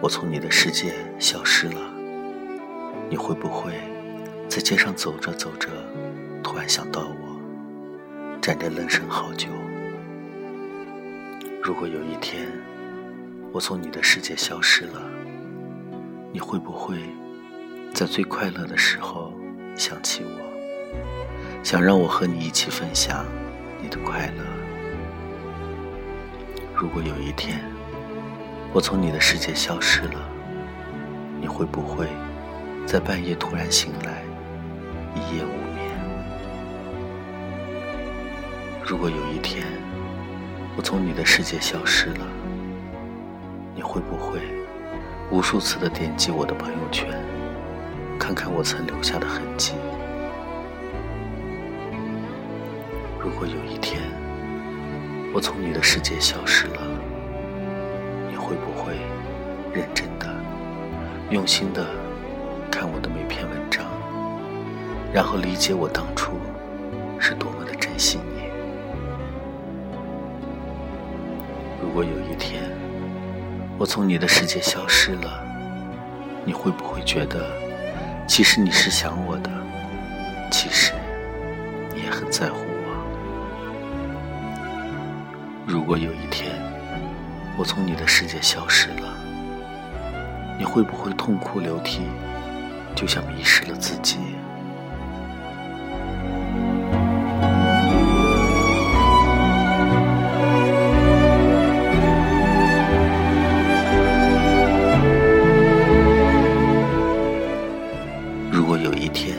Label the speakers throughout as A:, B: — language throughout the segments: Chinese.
A: 我从你的世界消失了，你会不会在街上走着走着，突然想到我，站着愣神好久？如果有一天我从你的世界消失了，你会不会在最快乐的时候想起我，想让我和你一起分享你的快乐？如果有一天，我从你的世界消失了，你会不会在半夜突然醒来，一夜无眠？如果有一天我从你的世界消失了，你会不会无数次的点击我的朋友圈，看看我曾留下的痕迹？如果有一天我从你的世界消失了，会不会认真的、用心的看我的每篇文章，然后理解我当初是多么的珍惜你？如果有一天我从你的世界消失了，你会不会觉得，其实你是想我的，其实你也很在乎我？如果有一天，我从你的世界消失了，你会不会痛哭流涕，就像迷失了自己？如果有一天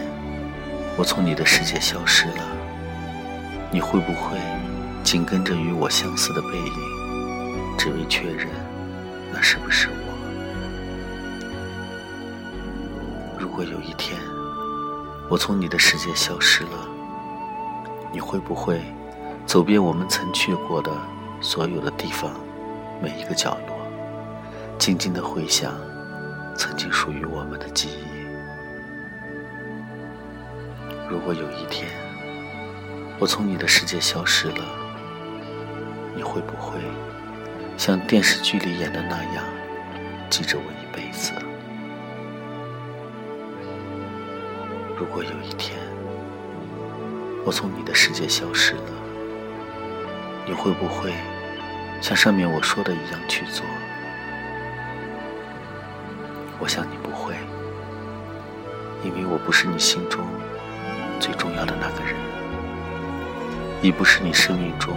A: 我从你的世界消失了，你会不会紧跟着与我相似的背影？只为确认，那是不是我？如果有一天我从你的世界消失了，你会不会走遍我们曾去过的所有的地方，每一个角落，静静的回想曾经属于我们的记忆？如果有一天我从你的世界消失了，你会不会？像电视剧里演的那样，记着我一辈子。如果有一天我从你的世界消失了，你会不会像上面我说的一样去做？我想你不会，因为我不是你心中最重要的那个人，亦不是你生命中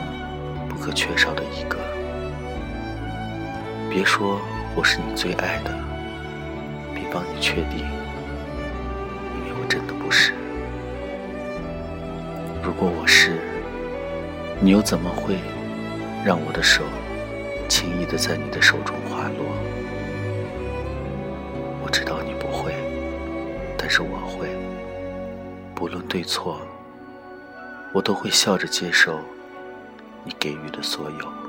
A: 不可缺少的一个。别说我是你最爱的，并帮你确定，因为我真的不是。如果我是，你又怎么会让我的手轻易的在你的手中滑落？我知道你不会，但是我会。不论对错，我都会笑着接受你给予的所有。